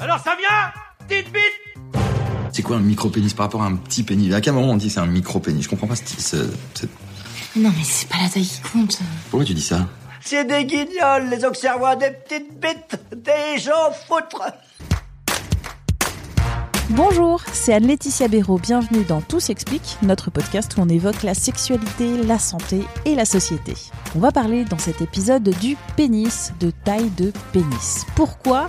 Alors ça vient Petite bite C'est quoi un micro-pénis par rapport à un petit pénis À quel moment on dit c'est un micro-pénis Je comprends pas ce, ce- ce- Non, mais c'est pas la taille qui compte. Pourquoi tu dis ça C'est des guignols, les observoirs des petites bites, des gens foutres Bonjour, c'est Anne-Laetitia Béraud. Bienvenue dans Tout s'explique, notre podcast où on évoque la sexualité, la santé et la société. On va parler dans cet épisode du pénis, de taille de pénis. Pourquoi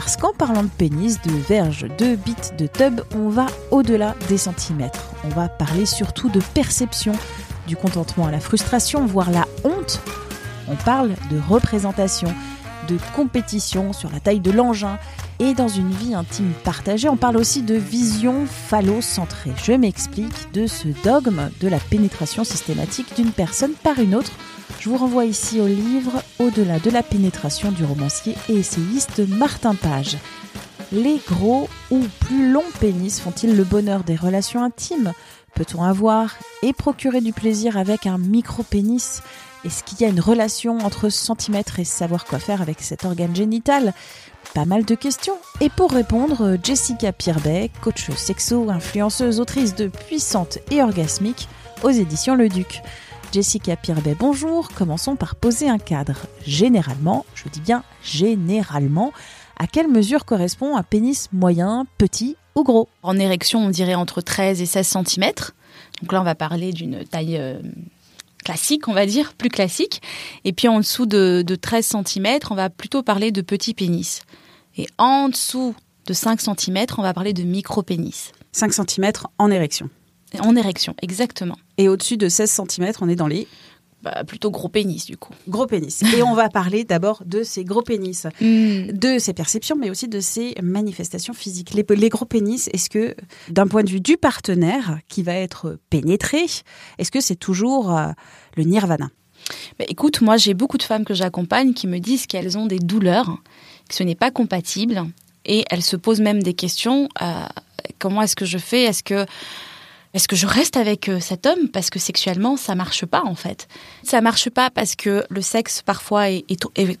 Parce qu'en parlant de pénis, de verge, de bite, de tub, on va au-delà des centimètres. On va parler surtout de perception, du contentement à la frustration, voire la honte. On parle de représentation, de compétition sur la taille de l'engin et dans une vie intime partagée, on parle aussi de vision phallocentrée. Je m'explique de ce dogme de la pénétration systématique d'une personne par une autre. Je vous renvoie ici au livre Au-delà de la pénétration du romancier et essayiste Martin Page. Les gros ou plus longs pénis font-ils le bonheur des relations intimes? Peut-on avoir et procurer du plaisir avec un micro-pénis? Est-ce qu'il y a une relation entre centimètres et savoir quoi faire avec cet organe génital? Pas mal de questions. Et pour répondre, Jessica Pirbet, coach sexo, influenceuse, autrice de Puissante et Orgasmique aux éditions Le Duc. Jessica Pirbet, bonjour. Commençons par poser un cadre. Généralement, je dis bien généralement, à quelle mesure correspond un pénis moyen, petit ou gros? En érection, on dirait entre 13 et 16 cm. Donc là, on va parler d'une taille euh, classique, on va dire, plus classique. Et puis en dessous de, de 13 cm, on va plutôt parler de petit pénis. Et en dessous de 5 cm, on va parler de micro-pénis. 5 cm en érection. En érection, exactement. Et au-dessus de 16 cm, on est dans les Bah, plutôt gros pénis, du coup. gros pénis. Et on va parler d'abord de ces gros pénis. de ses perceptions, mais aussi de ses manifestations physiques. Les, les gros pénis, est-ce que, d'un point de vue du partenaire qui va être pénétré, est-ce que c'est toujours euh, le nirvana? Bah, écoute, moi j'ai beaucoup de femmes que j'accompagne qui me disent qu'elles ont des douleurs, que ce n'est pas compatible, et elles se posent même des questions. euh, comment est-ce que je fais? Est-ce que est-ce que je reste avec euh, cet homme parce que sexuellement ça marche pas en fait? Ça marche pas parce que le sexe parfois est,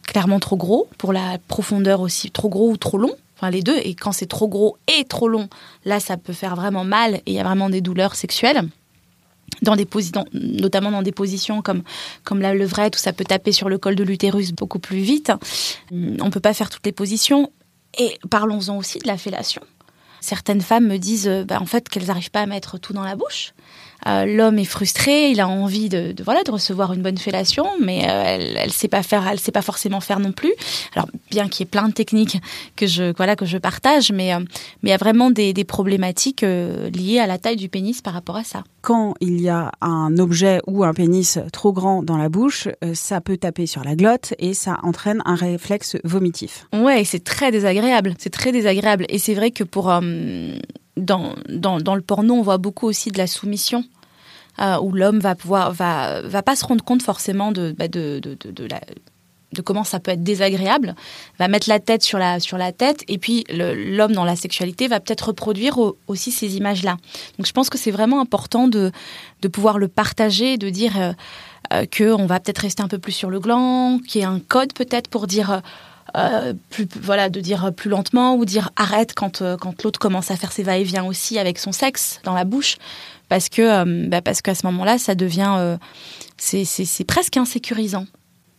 clairement trop gros pour la profondeur aussi, trop gros ou trop long? Enfin les deux. Et quand c'est trop gros et trop long, là ça peut faire vraiment mal et il y a vraiment des douleurs sexuelles dans des posi- dans- notamment dans des positions comme comme la levrette où ça peut taper sur le col de l'utérus beaucoup plus vite. On peut pas faire toutes les positions. Et parlons-en aussi de la fellation. Certaines femmes me disent euh, bah, en fait qu'elles n'arrivent pas à mettre tout dans la bouche. Euh, L'homme est frustré, il a envie de, de, voilà de recevoir une bonne fellation, mais euh, elle, elle sait pas faire, elle sait pas forcément faire non plus. Alors bien qu'il y ait plein de techniques que je voilà que je partage, mais euh, mais il y a vraiment des, des problématiques liées à la taille du pénis par rapport à ça. Quand il y a un objet ou un pénis trop grand dans la bouche, ça peut taper sur la glotte et ça entraîne un réflexe vomitif. Ouais, c'est très désagréable. C'est très désagréable. Et c'est vrai que pour dans, le porno, on voit beaucoup aussi de la soumission. euh, où l'homme va pouvoir va pas se rendre compte forcément de bah, de, comment ça peut être désagréable, va mettre la tête sur la tête et puis l'homme dans la sexualité va peut-être reproduire au- aussi ces images là. Donc je pense que c'est vraiment important de pouvoir le partager, de dire euh, euh, que on va peut-être rester un peu plus sur le gland, qu'il y ait un code peut-être pour dire euh, plus voilà de dire plus lentement ou dire arrête quand euh, quand l'autre commence à faire ses va-et-vient aussi avec son sexe dans la bouche. Parce que euh, bah, parce qu'à ce moment-là ça devient c'est presque insécurisant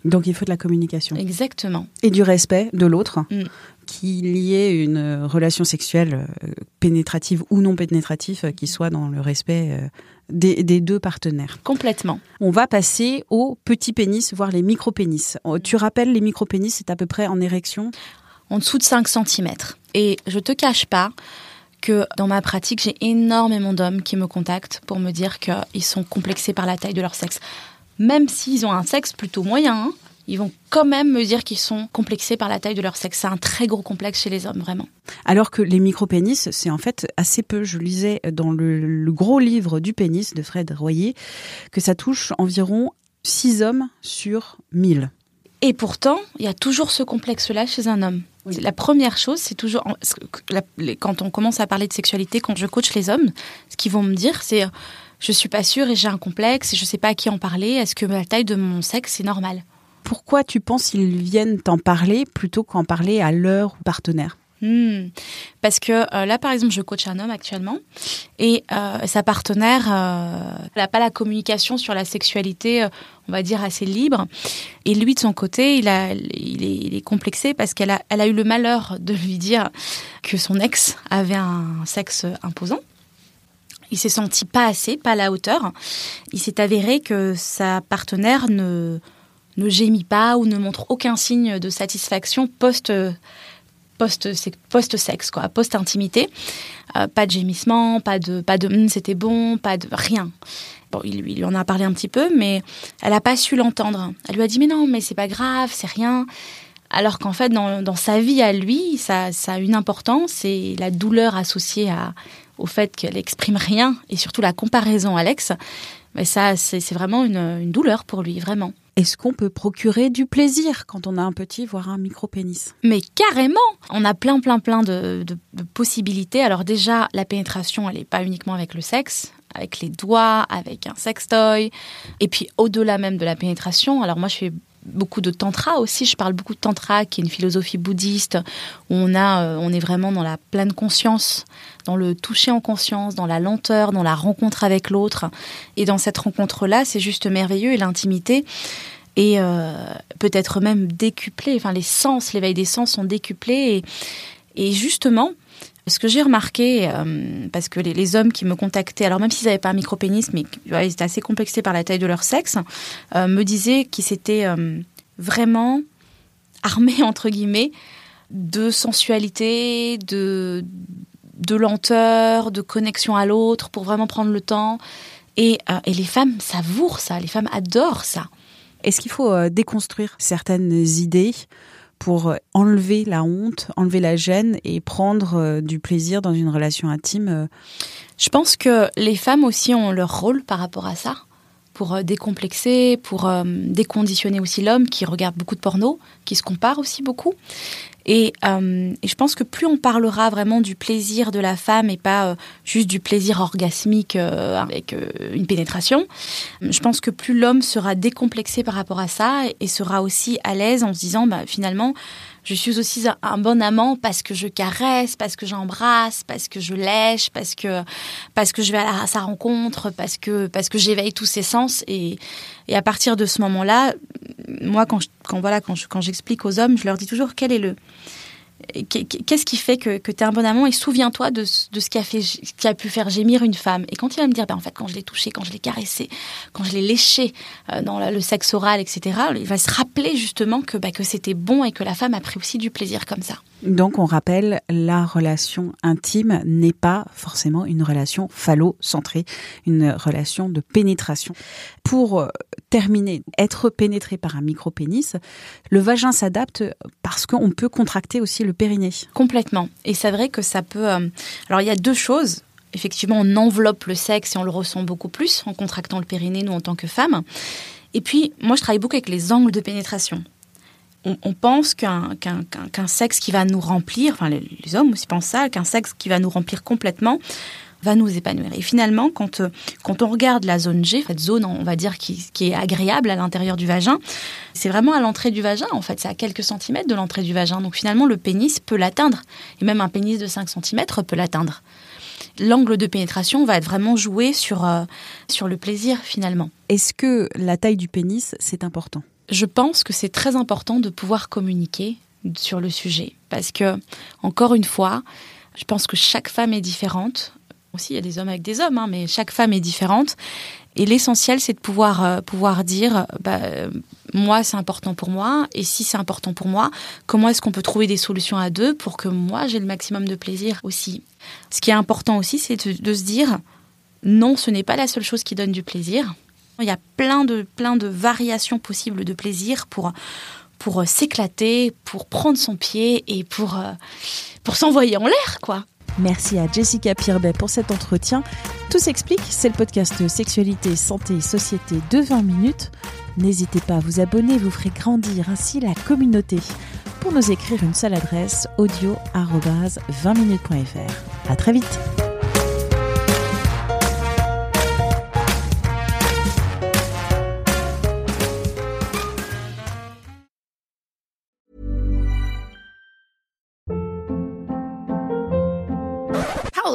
Donc il faut de la communication exactement et du respect de l'autre, Mm. qu'il y ait une relation sexuelle euh, pénétrative ou non pénétrative euh, qui soit dans le respect euh, des, des deux partenaires. complètement On va passer aux petits pénis, voire les micro-pénis. Oh, Tu rappelles les micro-pénis, c'est à peu près en érection? En dessous de 5 cm. Et je te cache pas que dans ma pratique, j'ai énormément d'hommes qui me contactent pour me dire qu'ils sont complexés par la taille de leur sexe. Même s'ils ont un sexe plutôt moyen, hein, ils vont quand même me dire qu'ils sont complexés par la taille de leur sexe. C'est un très gros complexe chez les hommes, vraiment. Alors que les micro-pénis, c'est en fait assez peu. Je lisais dans le, le gros livre du pénis de Fred Royer que ça touche environ 6 hommes sur 1000. Et pourtant, il y a toujours ce complexe-là chez un homme. La première chose, c'est toujours quand on commence à parler de sexualité, quand je coach les hommes, ce qu'ils vont me dire, c'est je suis pas sûre et j'ai un complexe et je sais pas à qui en parler. Est-ce que la taille de mon sexe est normale Pourquoi tu penses qu'ils viennent t'en parler plutôt qu'en parler à leur partenaire? Hmm. Parce que euh, là, par exemple, je coach un homme actuellement et euh, sa partenaire euh, n'a pas la communication sur la sexualité, euh, on va dire, assez libre. Et lui, de son côté, il, a, il, est, il est complexé parce qu'elle a, elle a eu le malheur de lui dire que son ex avait un sexe imposant. Il s'est senti pas assez, pas à la hauteur. Il s'est avéré que sa partenaire ne, ne gémit pas ou ne montre aucun signe de satisfaction post post-sexe, quoi, post-intimité. Euh, pas de gémissement, pas de, pas de hum, c'était bon, pas de rien. Bon, il, lui en a parlé un petit peu, mais elle n'a pas su l'entendre. Elle lui a dit mais non, mais c'est pas grave, c'est rien. Alors qu'en fait, dans, dans, sa vie à lui, ça, ça, a une importance et la douleur associée à, au fait qu'elle exprime rien et surtout la comparaison à l'ex, mais ça, c'est vraiment une, une douleur pour lui, vraiment. Est-ce qu'on peut procurer du plaisir quand on a un petit, voire un micro-pénis? Mais carrément On a plein, plein, plein de, de, de possibilités. Alors déjà, la pénétration, elle n'est pas uniquement avec le sexe, avec les doigts, avec un sextoy. Et puis au-delà même de la pénétration, alors moi je fais beaucoup de tantra aussi. Je parle beaucoup de tantra, qui est une philosophie bouddhiste où on a, euh, on est vraiment dans la pleine conscience, dans le toucher en conscience, dans la lenteur, dans la rencontre avec l'autre. Et dans cette rencontre-là, c'est juste merveilleux et l'intimité et euh, peut-être même décuplée. Enfin, les sens, l'éveil des sens sont décuplés et justement. Ce que j'ai remarqué, euh, parce que les, hommes qui me contactaient, alors même s'ils n'avaient pas un micro-pénis, mais ils étaient assez complexés par la taille de leur sexe, euh, me disaient qu'ils s'étaient euh, vraiment armés, entre guillemets, de sensualité, de, de lenteur, de connexion à l'autre, pour vraiment prendre le temps. Et, et les femmes savourent ça, les femmes adorent ça. Est-ce qu'il faut déconstruire certaines idées pour enlever la honte, enlever la gêne et prendre euh, du plaisir dans une relation intime euh Je pense que les femmes aussi ont leur rôle par rapport à ça, pour euh, décomplexer, pour euh, déconditionner aussi l'homme qui regarde beaucoup de porno, qui se compare aussi beaucoup. Et, euh, et, je pense que plus on parlera vraiment du plaisir de la femme et pas euh, juste du plaisir orgasmique euh, avec une pénétration, je pense que plus l'homme sera décomplexé par rapport à ça et, sera aussi à l'aise en se disant bah, finalement je suis aussi un bon amant parce que je caresse, parce que j'embrasse, parce que je lèche, parce que parce que je vais à, sa rencontre, parce que parce que j'éveille tous ses sens et, et à partir de ce moment-là, moi quand quand voilà quand quand j'explique aux hommes, je leur dis toujours quel est le Qu'est-ce qui fait que, que tu es un bon amant et souviens-toi de, de, ce qui a, fait, qui pu faire gémir une femme. Et quand il va me dire, ben, en fait, quand je l'ai touché, quand je l'ai caressé, quand je l'ai léché euh, dans le sexe oral, etc., il va se rappeler justement que, ben, que c'était bon et que la femme a pris aussi du plaisir comme ça. Donc on rappelle, la relation intime n'est pas forcément une relation phallocentrée, une relation de pénétration. Pour terminer, être pénétré par un micro-pénis, le vagin s'adapte parce qu'on peut contracter aussi le périnée. Complètement. Et c'est vrai que ça peut... Euh... Alors il y a deux choses. Effectivement, on enveloppe le sexe et on le ressent beaucoup plus en contractant le périnée, nous en tant que femmes. Et puis, moi, je travaille beaucoup avec les angles de pénétration on, pense qu'un qu qu qu sexe qui va nous remplir, enfin les, les hommes aussi pensent ça, qu'un sexe qui va nous remplir complètement va nous épanouir. Et finalement, quand, quand on regarde la zone G, cette zone, on va dire, qui, qui est agréable à l'intérieur du vagin, c'est vraiment à l'entrée du vagin, en fait, c'est à quelques centimètres de l'entrée du vagin. Donc finalement, le pénis peut l'atteindre. Et même un pénis de 5 centimètres peut l'atteindre. L'angle de pénétration va être vraiment joué sur, euh, sur le plaisir, finalement. Est-ce que la taille du pénis, c'est important? Je pense que c'est très important de pouvoir communiquer sur le sujet parce que encore une fois, je pense que chaque femme est différente. Aussi, il y a des hommes avec des hommes, hein, mais chaque femme est différente. Et l'essentiel, c'est de pouvoir euh, pouvoir dire, bah, euh, moi, c'est important pour moi. Et si c'est important pour moi, comment est-ce qu'on peut trouver des solutions à deux pour que moi, j'ai le maximum de plaisir aussi? Ce qui est important aussi, c'est de, de se dire, non, ce n'est pas la seule chose qui donne du plaisir Il y a plein de, plein de variations possibles de plaisir pour, pour euh, s'éclater, pour prendre son pied et pour, euh, pour s'envoyer en l'air, quoi. Merci à Jessica Pirbet pour cet entretien. Tout s'explique, c'est le podcast Sexualité, Santé Société de 20 minutes. N'hésitez pas à vous abonner, vous ferez grandir ainsi la communauté. Pour nous écrire une seule adresse, audio-20minutes.fr. À très vite!